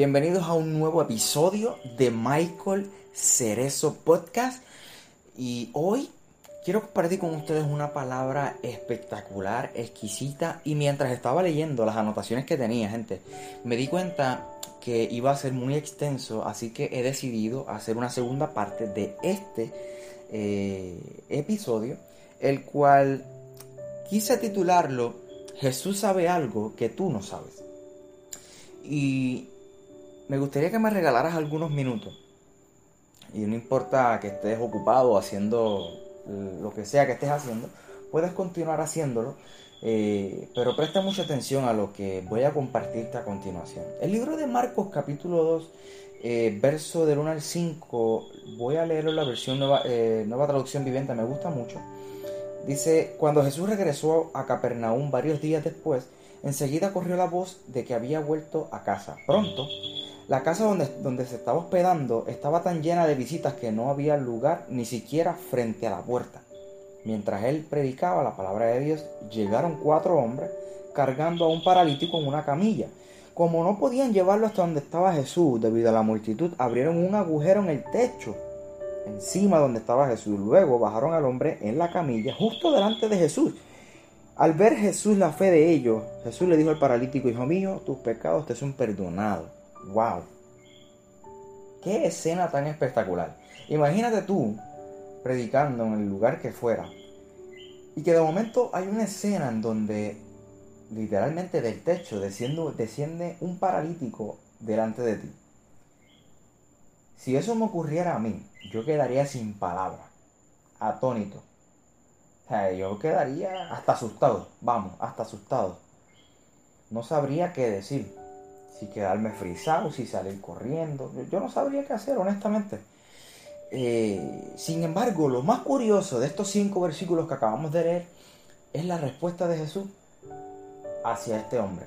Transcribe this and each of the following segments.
Bienvenidos a un nuevo episodio de Michael Cerezo Podcast. Y hoy quiero compartir con ustedes una palabra espectacular, exquisita. Y mientras estaba leyendo las anotaciones que tenía, gente, me di cuenta que iba a ser muy extenso, así que he decidido hacer una segunda parte de este eh, episodio, el cual quise titularlo Jesús sabe algo que tú no sabes. Y me gustaría que me regalaras algunos minutos. Y no importa que estés ocupado haciendo lo que sea que estés haciendo, puedes continuar haciéndolo eh, pero presta mucha atención a lo que voy a compartirte a continuación. El libro de Marcos capítulo 2, eh, verso del 1 al 5, voy a leerlo en la versión nueva, eh, nueva traducción viviente, me gusta mucho. Dice, cuando Jesús regresó a Capernaum varios días después, enseguida corrió la voz de que había vuelto a casa. Pronto, la casa donde, donde se estaba hospedando estaba tan llena de visitas que no había lugar ni siquiera frente a la puerta. Mientras él predicaba la palabra de Dios, llegaron cuatro hombres cargando a un paralítico en una camilla. Como no podían llevarlo hasta donde estaba Jesús debido a la multitud, abrieron un agujero en el techo, encima donde estaba Jesús. Luego bajaron al hombre en la camilla, justo delante de Jesús. Al ver Jesús la fe de ellos, Jesús le dijo al paralítico, hijo mío, tus pecados te son perdonados. ¡Wow! ¡Qué escena tan espectacular! Imagínate tú predicando en el lugar que fuera. Y que de momento hay una escena en donde literalmente del techo desciende, un paralítico delante de ti. Si eso me ocurriera a mí, yo quedaría sin palabras, atónito. Yo quedaría hasta asustado, vamos, hasta asustado. No sabría qué decir, si quedarme frisado, si salir corriendo. Yo no sabría qué hacer, honestamente. Eh, sin embargo, lo más curioso de estos cinco versículos que acabamos de leer es la respuesta de Jesús hacia este hombre.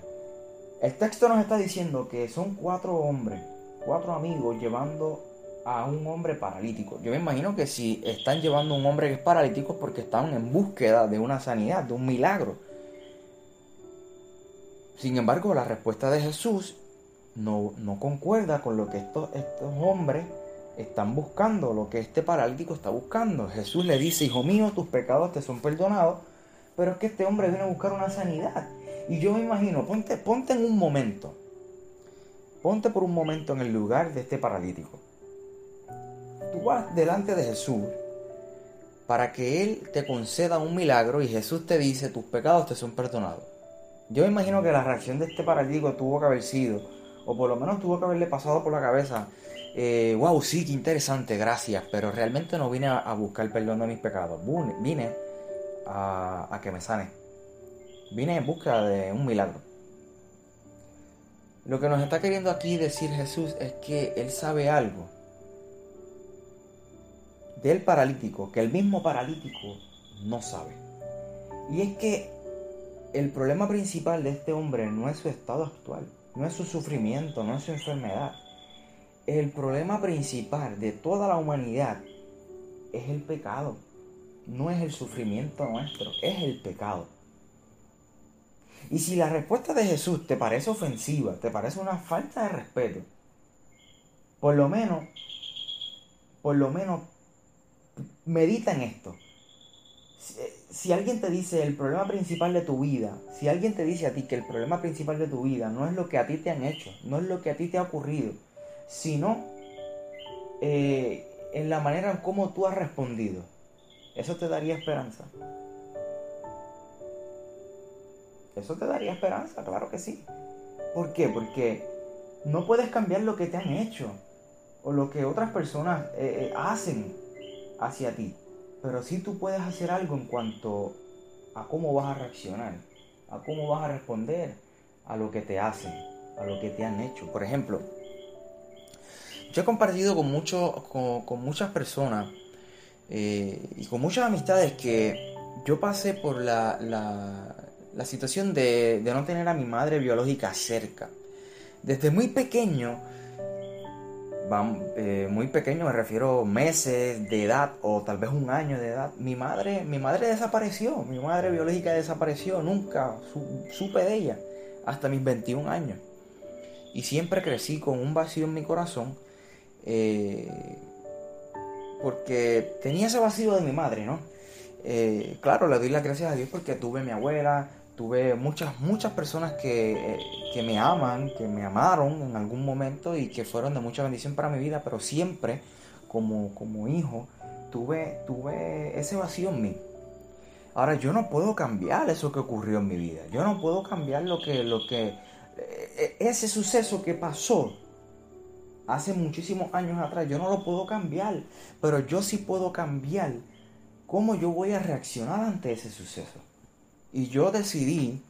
El texto nos está diciendo que son cuatro hombres, cuatro amigos llevando a un hombre paralítico. Yo me imagino que si están llevando a un hombre que es paralítico es porque están en búsqueda de una sanidad, de un milagro. Sin embargo, la respuesta de Jesús no, no concuerda con lo que estos, estos hombres están buscando lo que este paralítico está buscando. Jesús le dice, hijo mío, tus pecados te son perdonados, pero es que este hombre viene a buscar una sanidad. Y yo me imagino, ponte, ponte en un momento, ponte por un momento en el lugar de este paralítico. Tú vas delante de Jesús para que Él te conceda un milagro y Jesús te dice, tus pecados te son perdonados. Yo me imagino que la reacción de este paralítico tuvo que haber sido, o por lo menos tuvo que haberle pasado por la cabeza, eh, wow, sí, qué interesante, gracias, pero realmente no vine a, buscar perdón de mis pecados, vine a, a que me sane, vine en busca de un milagro. Lo que nos está queriendo aquí decir Jesús es que Él sabe algo del paralítico, que el mismo paralítico no sabe. Y es que el problema principal de este hombre no es su estado actual, no es su sufrimiento, no es su enfermedad el problema principal de toda la humanidad es el pecado. No es el sufrimiento nuestro, es el pecado. Y si la respuesta de Jesús te parece ofensiva, te parece una falta de respeto, por lo menos, por lo menos, medita en esto. Si, alguien te dice el problema principal de tu vida, si alguien te dice a ti que el problema principal de tu vida no es lo que a ti te han hecho, no es lo que a ti te ha ocurrido, sino eh, en la manera en cómo tú has respondido. Eso te daría esperanza. Eso te daría esperanza, claro que sí. ¿Por qué? Porque no puedes cambiar lo que te han hecho o lo que otras personas eh, eh, hacen hacia ti. Pero sí tú puedes hacer algo en cuanto a cómo vas a reaccionar, a cómo vas a responder a lo que te hacen. a lo que te han hecho. Por ejemplo, yo he compartido con, con, muchas personas eh, y con muchas amistades que yo pasé por la, la, situación de, de no tener a mi madre biológica cerca. Desde muy pequeño, eh, muy pequeño, me refiero meses de edad o tal vez un año de edad, mi madre, mi madre desapareció, mi madre biológica desapareció, nunca supe de ella hasta mis 21 años. Y siempre crecí con un vacío en mi corazón eh, porque tenía ese vacío de mi madre, ¿no? Eh, claro, le doy las gracias a Dios porque tuve mi abuela, tuve muchas, muchas personas que, que, me aman, que me amaron en algún momento y que fueron de mucha bendición para mi vida, pero siempre como, como hijo tuve, tuve ese vacío en mí. Ahora yo no puedo cambiar eso que ocurrió en mi vida. Yo no puedo cambiar lo que, lo que, e, e, ese suceso que pasó hace muchísimos años atrás. Yo no lo puedo cambiar, pero yo sí puedo cambiar cómo yo voy a reaccionar ante ese suceso. Y yo decidí,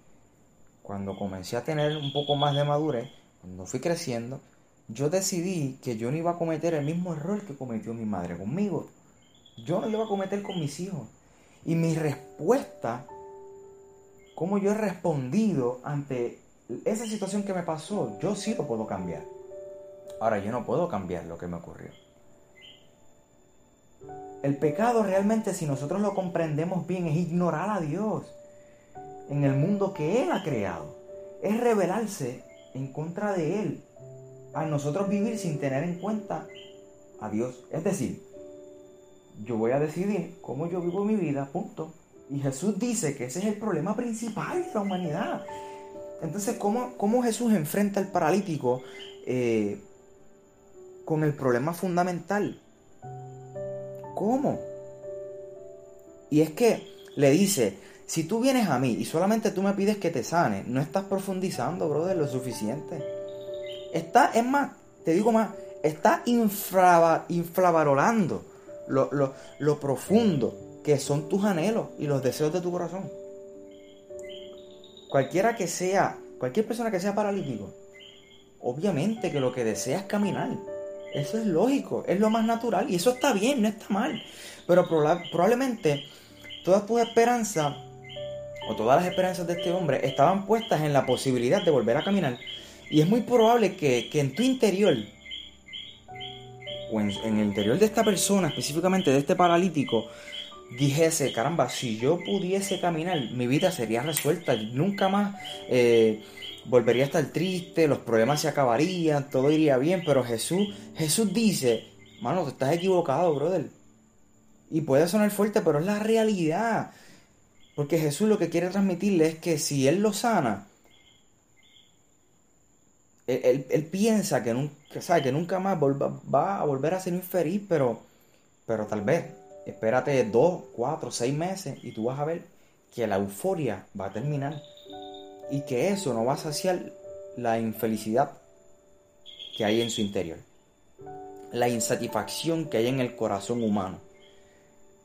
cuando comencé a tener un poco más de madurez, cuando fui creciendo, yo decidí que yo no iba a cometer el mismo error que cometió mi madre conmigo. Yo no lo iba a cometer con mis hijos. Y mi respuesta, cómo yo he respondido ante esa situación que me pasó, yo sí lo puedo cambiar. Ahora yo no puedo cambiar lo que me ocurrió. El pecado realmente, si nosotros lo comprendemos bien, es ignorar a Dios en el mundo que Él ha creado. Es rebelarse en contra de Él. A nosotros vivir sin tener en cuenta a Dios. Es decir, yo voy a decidir cómo yo vivo mi vida, punto. Y Jesús dice que ese es el problema principal de la humanidad. Entonces, ¿cómo, cómo Jesús enfrenta al paralítico eh, con el problema fundamental? ¿Cómo? Y es que le dice, si tú vienes a mí y solamente tú me pides que te sane, no estás profundizando, brother, lo suficiente. Está, es más, te digo más, está inflavarolando lo, lo profundo que son tus anhelos y los deseos de tu corazón. Cualquiera que sea, cualquier persona que sea paralítico, obviamente que lo que desea es caminar. Eso es lógico, es lo más natural y eso está bien, no está mal. Pero probablemente todas tus esperanzas o todas las esperanzas de este hombre estaban puestas en la posibilidad de volver a caminar. Y es muy probable que, en tu interior, o en, el interior de esta persona, específicamente de este paralítico, dijese, caramba, si yo pudiese caminar, mi vida sería resuelta, nunca más eh, volvería a estar triste, los problemas se acabarían, todo iría bien, pero Jesús, Jesús dice, mano, te estás equivocado, brother. Y puede sonar fuerte, pero es la realidad. Porque Jesús lo que quiere transmitirle es que si Él lo sana, él, piensa que nunca, sabe, que nunca más va a volver a ser infeliz, pero, pero tal vez, espérate dos, cuatro, seis meses y tú vas a ver que la euforia va a terminar y que eso no va a saciar la infelicidad que hay en su interior, la insatisfacción que hay en el corazón humano.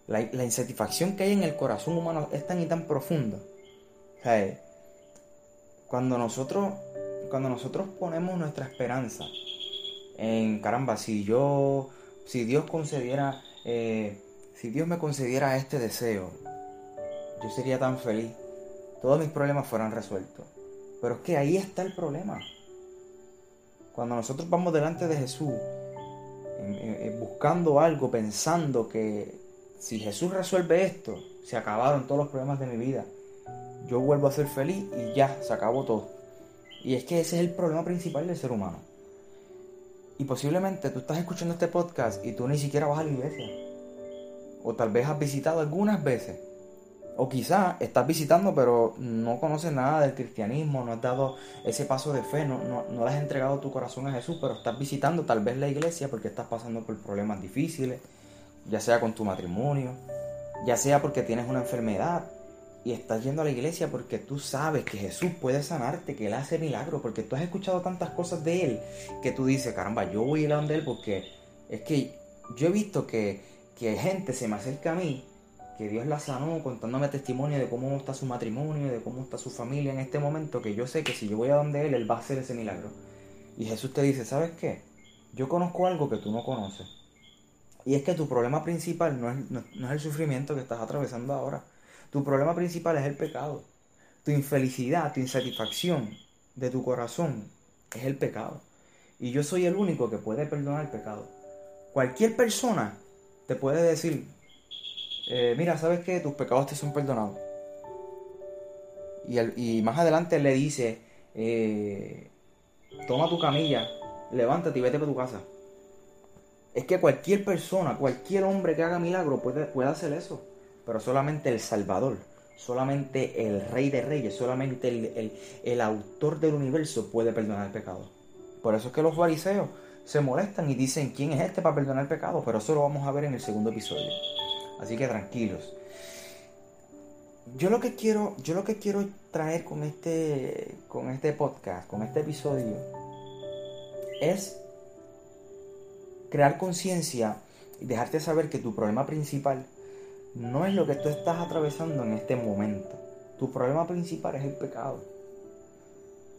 La, insatisfacción que hay en el corazón humano es tan y tan profunda. cuando nosotros, cuando nosotros ponemos nuestra esperanza en caramba, si yo, si Dios concediera, eh, si Dios me concediera este deseo, yo sería tan feliz. Todos mis problemas fueran resueltos. Pero es que ahí está el problema. Cuando nosotros vamos delante de Jesús, buscando algo, pensando que si Jesús resuelve esto, se acabaron todos los problemas de mi vida. Yo vuelvo a ser feliz y ya, se acabó todo. Y es que ese es el problema principal del ser humano. Y posiblemente tú estás escuchando este podcast y tú ni siquiera vas a la iglesia. O tal vez has visitado algunas veces. O quizás estás visitando pero no conoces nada del cristianismo, no has dado ese paso de fe, no, no, no le has entregado tu corazón a Jesús, pero estás visitando tal vez la iglesia porque estás pasando por problemas difíciles, ya sea con tu matrimonio, ya sea porque tienes una enfermedad y estás yendo a la iglesia porque tú sabes que Jesús puede sanarte, que Él hace milagros, porque tú has escuchado tantas cosas de Él que tú dices, caramba, yo voy a ir a donde Él porque es que yo he visto que, que gente se me acerca a mí que Dios la sanó contándome testimonio de cómo está su matrimonio, de cómo está su familia en este momento, que yo sé que si yo voy a donde Él, Él va a hacer ese milagro. Y Jesús te dice, ¿sabes qué? Yo conozco algo que tú no conoces. Y es que tu problema principal no es, no, es el sufrimiento que estás atravesando ahora. Tu problema principal es el pecado. Tu infelicidad, tu insatisfacción de tu corazón es el pecado. Y yo soy el único que puede perdonar el pecado. Cualquier persona te puede decir, eh, mira, ¿sabes que Tus pecados te son perdonados. Y, más adelante le dice, eh, toma tu camilla, levántate y vete para tu casa. Es que cualquier persona, cualquier hombre que haga milagro puede, puede hacer eso. Pero solamente el Salvador, solamente el Rey de Reyes, solamente el, el autor del universo puede perdonar el pecado. Por eso es que los fariseos se molestan y dicen, ¿quién es este para perdonar el pecado? Pero eso lo vamos a ver en el segundo episodio. Así que tranquilos. Yo lo que quiero, yo lo que quiero traer con este, con este podcast, con este episodio, es crear conciencia y dejarte saber que tu problema principal no es lo que tú estás atravesando en este momento. Tu problema principal es el pecado.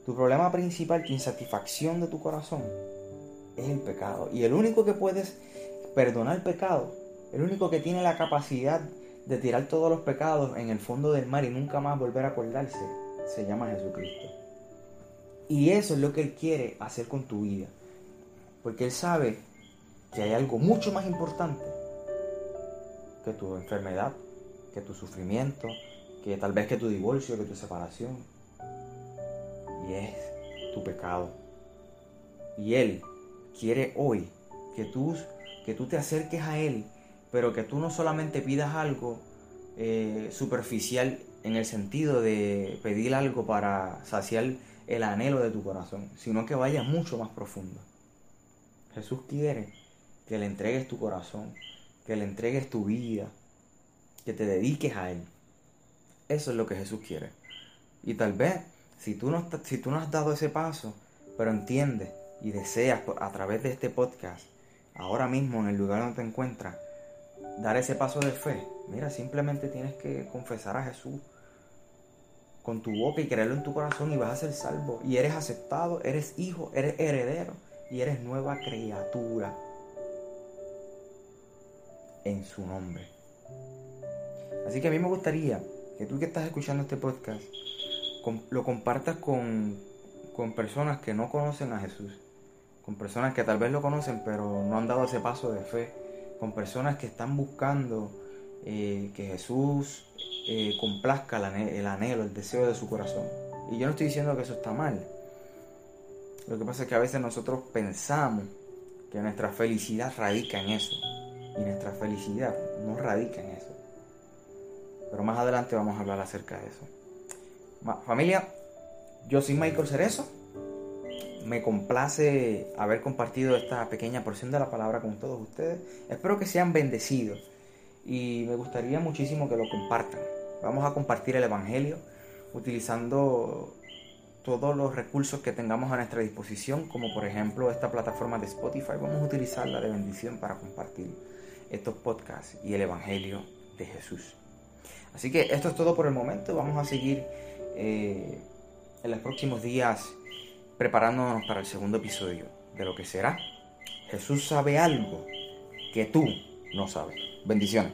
Tu problema principal, tu insatisfacción de tu corazón, es el pecado. Y el único que puedes perdonar el pecado el único que tiene la capacidad de tirar todos los pecados en el fondo del mar y nunca más volver a acordarse, se llama Jesucristo. Y eso es lo que Él quiere hacer con tu vida. Porque Él sabe que hay algo mucho más importante que tu enfermedad, que tu sufrimiento, que tal vez que tu divorcio, que tu separación. Y es tu pecado. Y Él quiere hoy que tú, que tú te acerques a Él pero que tú no solamente pidas algo eh, superficial en el sentido de pedir algo para saciar el anhelo de tu corazón, sino que vayas mucho más profundo. Jesús quiere que le entregues tu corazón, que le entregues tu vida, que te dediques a Él. Eso es lo que Jesús quiere. Y tal vez, si tú no, si tú no has dado ese paso, pero entiendes y deseas a través de este podcast, ahora mismo en el lugar donde te encuentras, dar ese paso de fe, mira, simplemente tienes que confesar a Jesús con tu boca y creerlo en tu corazón y vas a ser salvo. Y eres aceptado, eres hijo, eres heredero y eres nueva criatura en su nombre. Así que a mí me gustaría que tú que estás escuchando este podcast lo compartas con, con personas que no conocen a Jesús, con personas que tal vez lo conocen pero no han dado ese paso de fe con personas que están buscando eh, que Jesús eh, complazca el anhelo, el deseo de su corazón. Y yo no estoy diciendo que eso está mal. Lo que pasa es que a veces nosotros pensamos que nuestra felicidad radica en eso. Y nuestra felicidad no radica en eso. Pero más adelante vamos a hablar acerca de eso. familia, yo soy Michael Cerezo me complace haber compartido esta pequeña porción de la palabra con todos ustedes. Espero que sean bendecidos y me gustaría muchísimo que lo compartan. Vamos a compartir el Evangelio utilizando todos los recursos que tengamos a nuestra disposición, como por ejemplo esta plataforma de Spotify. Vamos a utilizarla de bendición para compartir estos podcasts y el Evangelio de Jesús. Así que esto es todo por el momento. Vamos a seguir eh, en los próximos días preparándonos para el segundo episodio de lo que será Jesús sabe algo que tú no sabes. Bendiciones.